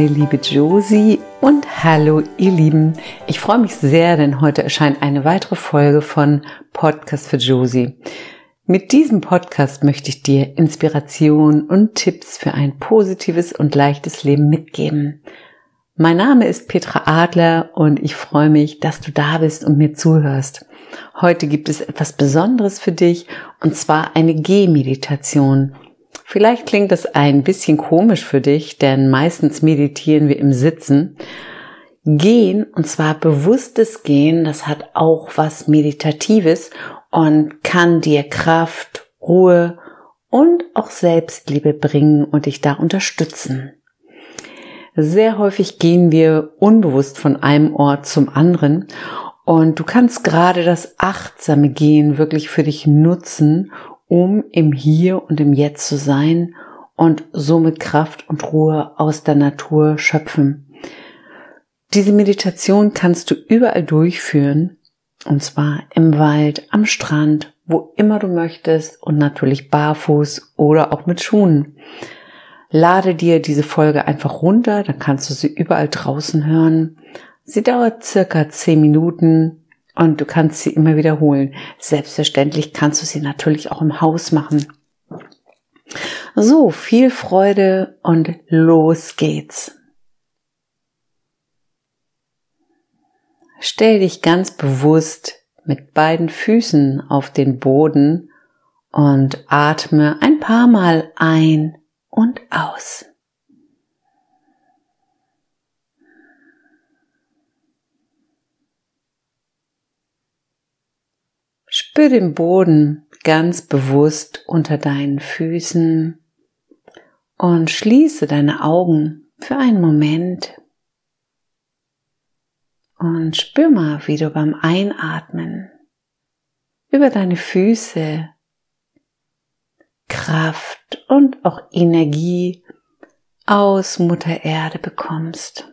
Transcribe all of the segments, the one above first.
Meine liebe Josie und hallo ihr Lieben. Ich freue mich sehr, denn heute erscheint eine weitere Folge von Podcast für Josie. Mit diesem Podcast möchte ich dir Inspiration und Tipps für ein positives und leichtes Leben mitgeben. Mein Name ist Petra Adler und ich freue mich, dass du da bist und mir zuhörst. Heute gibt es etwas Besonderes für dich und zwar eine Gehmeditation. Vielleicht klingt das ein bisschen komisch für dich, denn meistens meditieren wir im Sitzen. Gehen, und zwar bewusstes Gehen, das hat auch was Meditatives und kann dir Kraft, Ruhe und auch Selbstliebe bringen und dich da unterstützen. Sehr häufig gehen wir unbewusst von einem Ort zum anderen und du kannst gerade das achtsame Gehen wirklich für dich nutzen, um im Hier und im Jetzt zu sein und somit Kraft und Ruhe aus der Natur schöpfen. Diese Meditation kannst du überall durchführen, und zwar im Wald, am Strand, wo immer du möchtest und natürlich barfuß oder auch mit Schuhen. Lade dir diese Folge einfach runter, dann kannst du sie überall draußen hören. Sie dauert circa zehn Minuten und du kannst sie immer wiederholen. Selbstverständlich kannst du sie natürlich auch im Haus machen. So, viel Freude und los geht's. Stell dich ganz bewusst mit beiden Füßen auf den Boden und atme ein paar Mal ein und aus. Spür den Boden ganz bewusst unter deinen Füßen und schließe deine Augen für einen Moment und spür mal, wie du beim Einatmen über deine Füße Kraft und auch Energie aus Mutter Erde bekommst.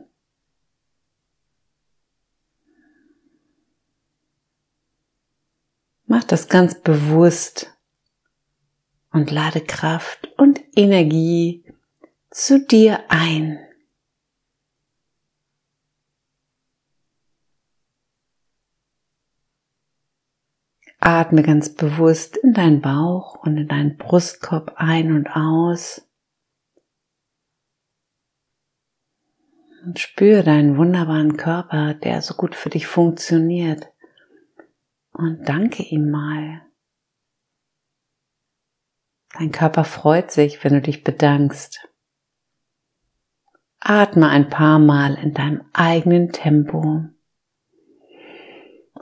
Mach das ganz bewusst und lade Kraft und Energie zu dir ein. Atme ganz bewusst in deinen Bauch und in deinen Brustkorb ein und aus. Und spüre deinen wunderbaren Körper, der so gut für dich funktioniert und danke ihm mal. Dein Körper freut sich, wenn du dich bedankst. Atme ein paar Mal in deinem eigenen Tempo.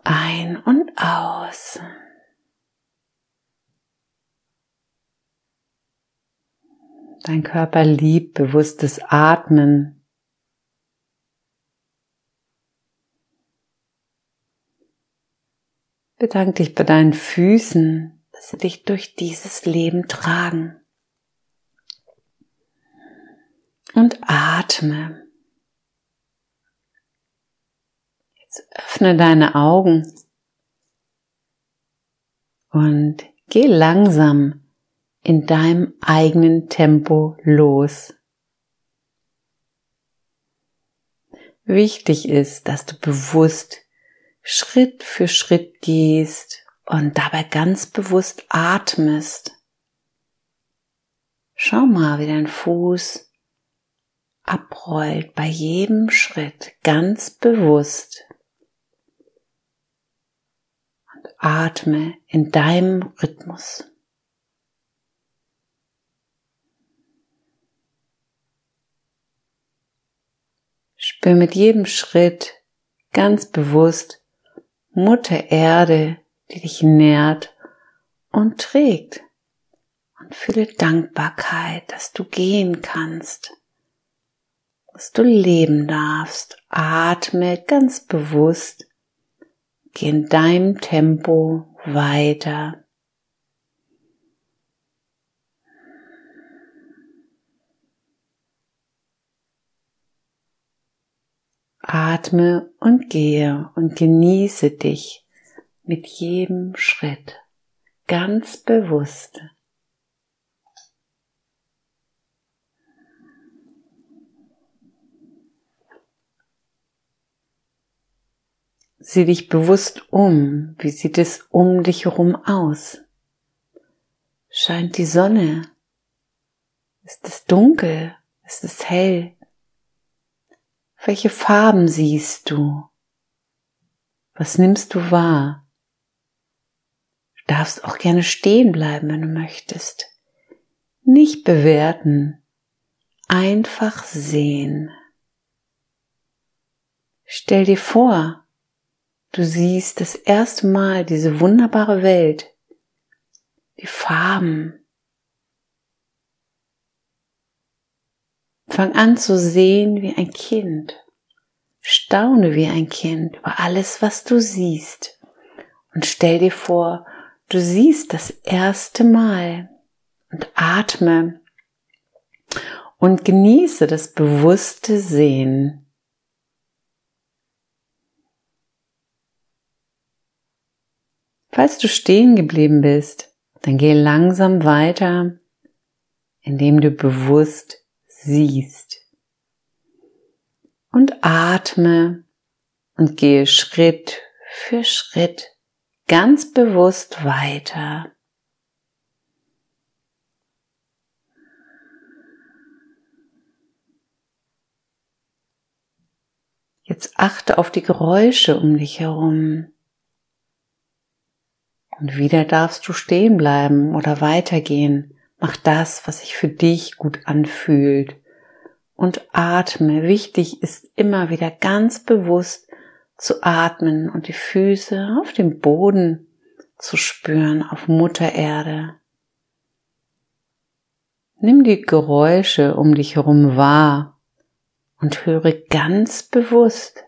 Ein und aus. Dein Körper liebt bewusstes Atmen. Bedank dich bei deinen Füßen, dass sie dich durch dieses Leben tragen. Und atme. Jetzt öffne deine Augen und geh langsam in deinem eigenen Tempo los. Wichtig ist, dass du bewusst Schritt für Schritt gehst und dabei ganz bewusst atmest. Schau mal, wie dein Fuß abrollt bei jedem Schritt ganz bewusst. Und atme in deinem Rhythmus. Spür mit jedem Schritt ganz bewusst, Mutter Erde, die dich nährt und trägt. Und fühle Dankbarkeit, dass du gehen kannst, dass du leben darfst. Atme ganz bewusst, geh in deinem Tempo weiter. Atme und gehe und genieße dich mit jedem Schritt ganz bewusst. Sieh dich bewusst um. Wie sieht es um dich herum aus? Scheint die Sonne? Ist es dunkel? Ist es hell? Welche Farben siehst du? Was nimmst du wahr? Du darfst auch gerne stehen bleiben, wenn du möchtest. Nicht bewerten, einfach sehen. Stell dir vor, du siehst das erste Mal diese wunderbare Welt, die Farben. Fang an zu sehen wie ein Kind. Staune wie ein Kind über alles, was du siehst. Und stell dir vor, du siehst das erste Mal und atme und genieße das bewusste Sehen. Falls du stehen geblieben bist, dann geh langsam weiter, indem du bewusst siehst. Und atme und gehe Schritt für Schritt ganz bewusst weiter. Jetzt achte auf die Geräusche um dich herum. Und wieder darfst du stehen bleiben oder weitergehen. Mach das, was sich für dich gut anfühlt. Und atme. Wichtig ist immer wieder ganz bewusst zu atmen und die Füße auf dem Boden zu spüren, auf Mutter Erde. Nimm die Geräusche um dich herum wahr und höre ganz bewusst.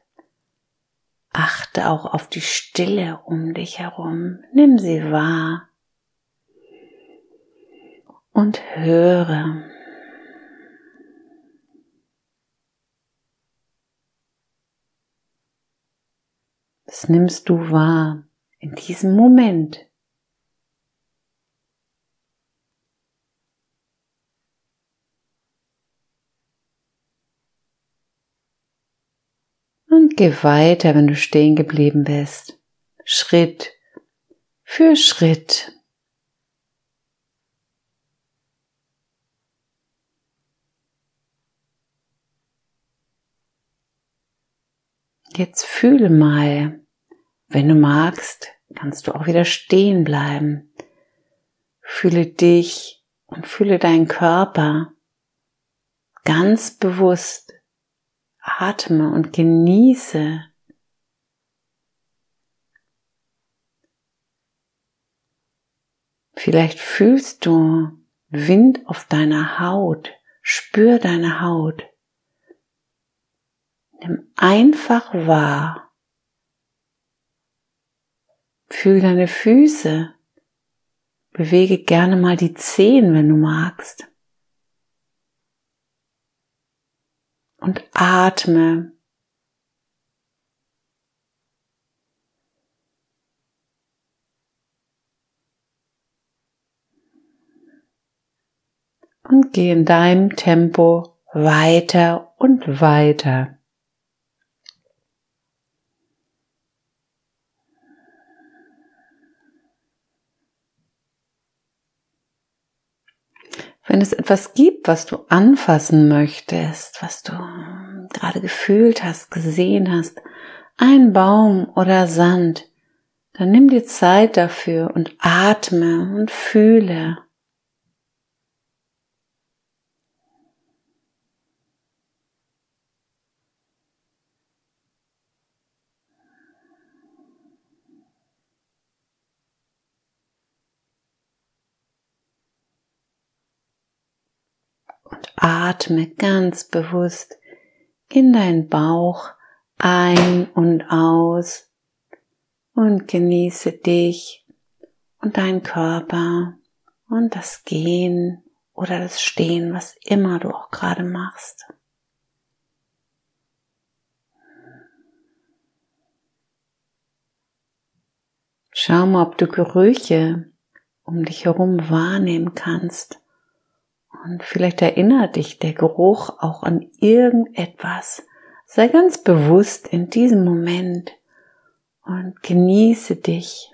Achte auch auf die Stille um dich herum. Nimm sie wahr und höre. Was nimmst du wahr in diesem Moment? Und geh weiter, wenn du stehen geblieben bist. Schritt für Schritt. Jetzt fühle mal, wenn du magst, kannst du auch wieder stehen bleiben. Fühle dich und fühle deinen Körper ganz bewusst atme und genieße Vielleicht fühlst du Wind auf deiner Haut, spür deine Haut. Nimm einfach wahr. Fühl deine Füße. Bewege gerne mal die Zehen, wenn du magst. und atme. Und geh in deinem Tempo weiter und weiter. Wenn es etwas gibt, was du anfassen möchtest, was du gerade gefühlt hast, gesehen hast, ein Baum oder Sand, dann nimm dir Zeit dafür und atme und fühle. Und atme ganz bewusst in deinen Bauch ein und aus und genieße dich und deinen Körper und das Gehen oder das Stehen, was immer du auch gerade machst. Schau mal, ob du Gerüche um dich herum wahrnehmen kannst. Und vielleicht erinnert dich der Geruch auch an irgendetwas. Sei ganz bewusst in diesem Moment und genieße dich.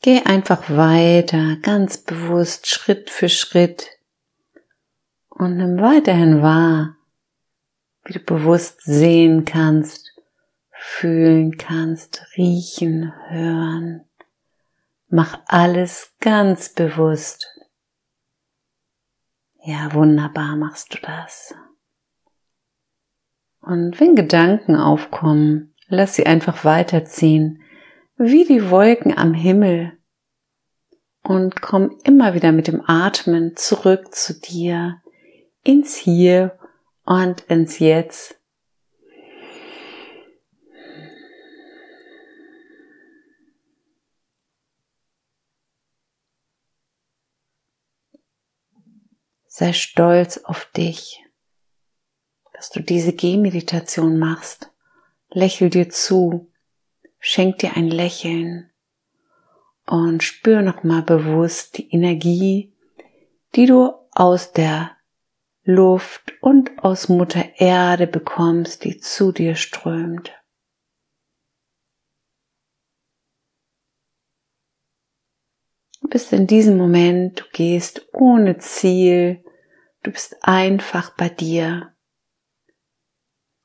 Geh einfach weiter, ganz bewusst, Schritt für Schritt und nimm weiterhin wahr, wie du bewusst sehen kannst, fühlen kannst, riechen, hören. Mach alles ganz bewusst. Ja, wunderbar machst du das. Und wenn Gedanken aufkommen, lass sie einfach weiterziehen wie die Wolken am Himmel und komm immer wieder mit dem Atmen zurück zu dir, ins Hier und ins Jetzt. Sei stolz auf dich, dass du diese Gehmeditation machst. Lächel dir zu, Schenk dir ein Lächeln und spür nochmal bewusst die Energie, die du aus der Luft und aus Mutter Erde bekommst, die zu dir strömt. Du bist in diesem Moment, du gehst ohne Ziel, du bist einfach bei dir.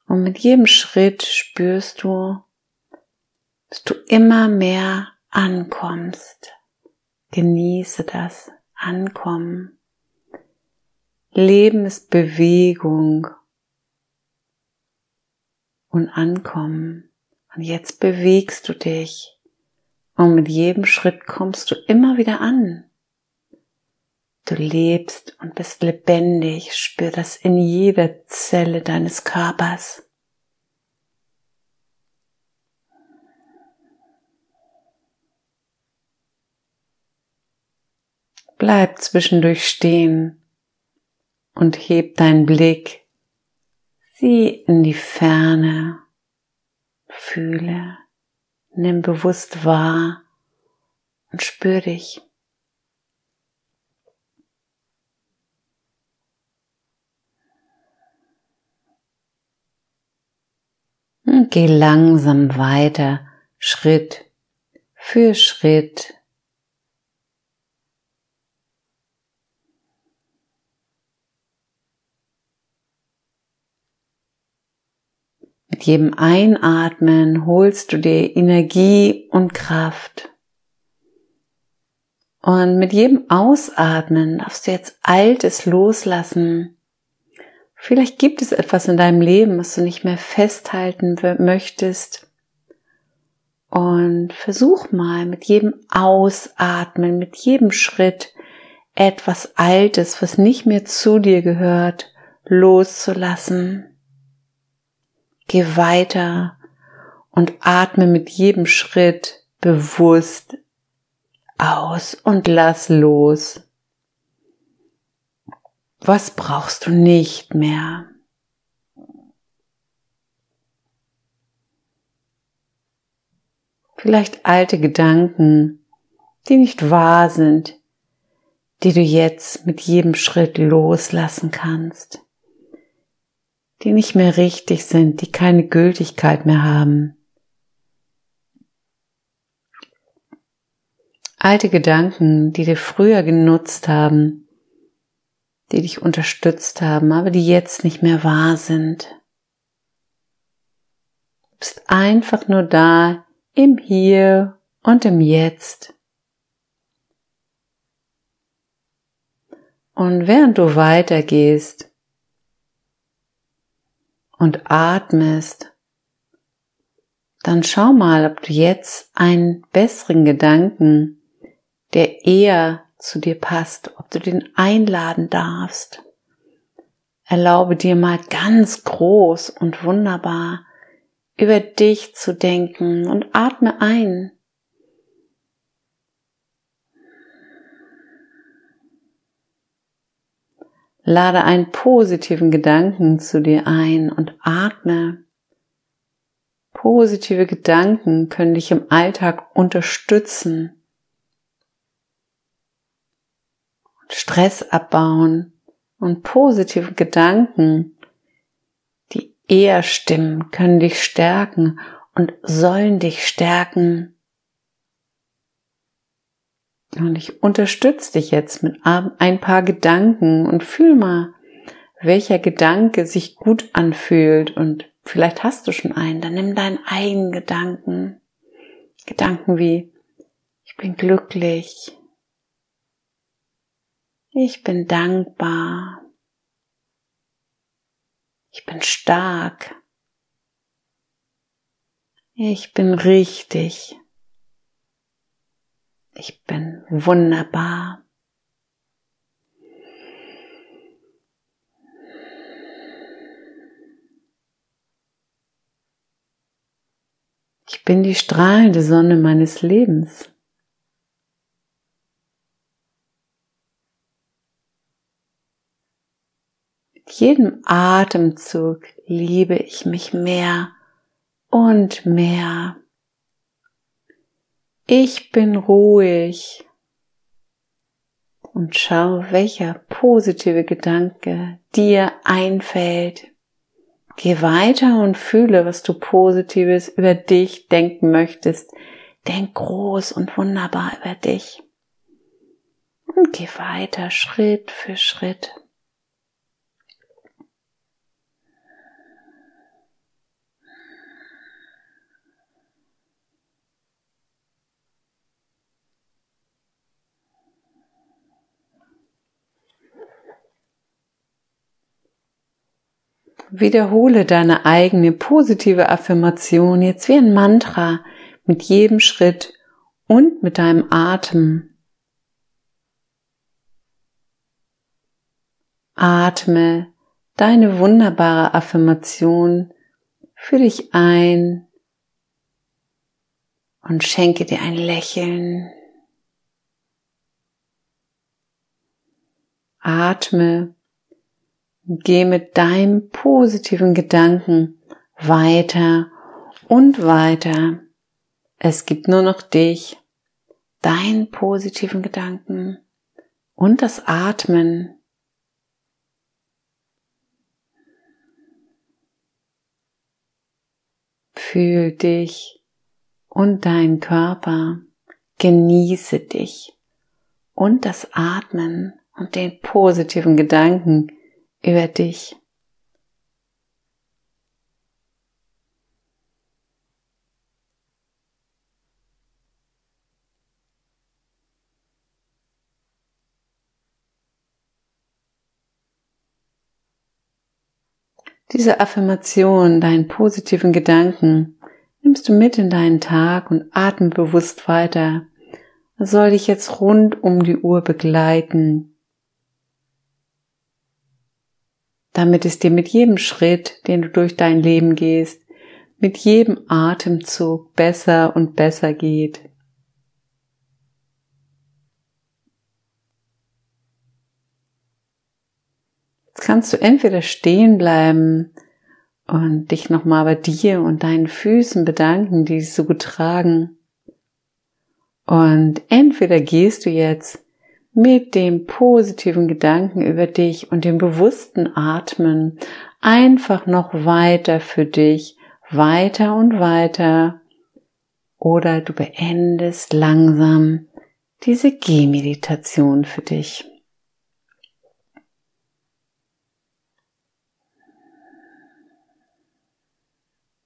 Und mit jedem Schritt spürst du, dass du immer mehr ankommst. Genieße das Ankommen. Leben ist Bewegung und Ankommen. Und jetzt bewegst du dich und mit jedem Schritt kommst du immer wieder an. Du lebst und bist lebendig, spür das in jeder Zelle deines Körpers. Bleib zwischendurch stehen und heb deinen Blick. Sieh in die Ferne. Fühle, nimm bewusst wahr und spür dich. Und geh langsam weiter, Schritt für Schritt Mit jedem Einatmen holst du dir Energie und Kraft. Und mit jedem Ausatmen darfst du jetzt Altes loslassen. Vielleicht gibt es etwas in deinem Leben, was du nicht mehr festhalten möchtest. Und versuch mal mit jedem Ausatmen, mit jedem Schritt etwas Altes, was nicht mehr zu dir gehört, loszulassen. Geh weiter und atme mit jedem Schritt bewusst aus und lass los. Was brauchst du nicht mehr? Vielleicht alte Gedanken, die nicht wahr sind, die du jetzt mit jedem Schritt loslassen kannst die nicht mehr richtig sind, die keine Gültigkeit mehr haben. Alte Gedanken, die dir früher genutzt haben, die dich unterstützt haben, aber die jetzt nicht mehr wahr sind. Du bist einfach nur da im Hier und im Jetzt. Und während du weitergehst, und atmest, dann schau mal, ob du jetzt einen besseren Gedanken, der eher zu dir passt, ob du den einladen darfst. Erlaube dir mal ganz groß und wunderbar über dich zu denken und atme ein. Lade einen positiven Gedanken zu dir ein und atme Positive Gedanken können dich im Alltag unterstützen, Stress abbauen und positive Gedanken, die eher stimmen, können dich stärken und sollen dich stärken. Und ich unterstütze dich jetzt mit ein paar Gedanken und fühl mal, welcher Gedanke sich gut anfühlt. Und vielleicht hast du schon einen, dann nimm deinen eigenen Gedanken. Gedanken wie, ich bin glücklich, ich bin dankbar, ich bin stark, ich bin richtig, ich bin wunderbar. Ich bin die strahlende Sonne meines Lebens. Mit jedem Atemzug liebe ich mich mehr und mehr. Ich bin ruhig und schau, welcher positive Gedanke dir einfällt. Geh weiter und fühle, was du Positives über dich denken möchtest. Denk groß und wunderbar über dich. Und geh weiter Schritt für Schritt. Wiederhole deine eigene positive Affirmation jetzt wie ein Mantra mit jedem Schritt und mit deinem Atem. Atme deine wunderbare Affirmation für dich ein und schenke dir ein Lächeln. Atme Geh mit deinem positiven Gedanken weiter und weiter. Es gibt nur noch dich, deinen positiven Gedanken und das Atmen. Fühl dich und deinen Körper. Genieße dich und das Atmen und den positiven Gedanken, über dich. Diese Affirmation, deinen positiven Gedanken, nimmst du mit in deinen Tag und atme bewusst weiter. Das soll dich jetzt rund um die Uhr begleiten. Damit es dir mit jedem Schritt, den du durch dein Leben gehst, mit jedem Atemzug besser und besser geht. Jetzt kannst du entweder stehen bleiben und dich nochmal bei dir und deinen Füßen bedanken, die dich so gut tragen. Und entweder gehst du jetzt mit dem positiven Gedanken über dich und dem bewussten Atmen einfach noch weiter für dich, weiter und weiter. Oder du beendest langsam diese Gehmeditation für dich.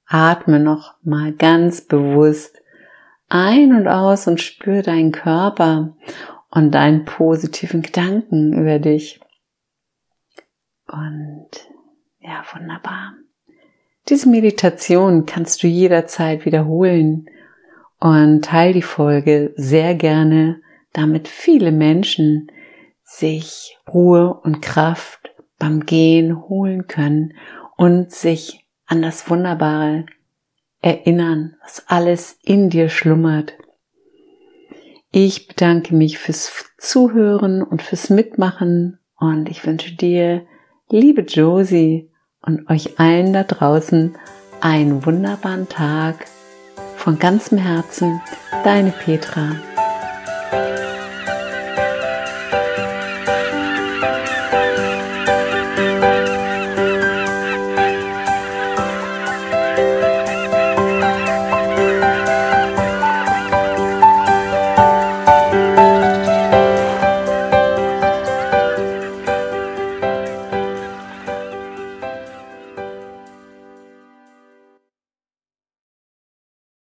Atme noch mal ganz bewusst ein und aus und spür deinen Körper und deinen positiven Gedanken über dich. Und ja, wunderbar. Diese Meditation kannst du jederzeit wiederholen und teil die Folge sehr gerne, damit viele Menschen sich Ruhe und Kraft beim Gehen holen können und sich an das Wunderbare erinnern, was alles in dir schlummert. Ich bedanke mich fürs Zuhören und fürs Mitmachen und ich wünsche dir, liebe Josie und euch allen da draußen, einen wunderbaren Tag. Von ganzem Herzen, deine Petra.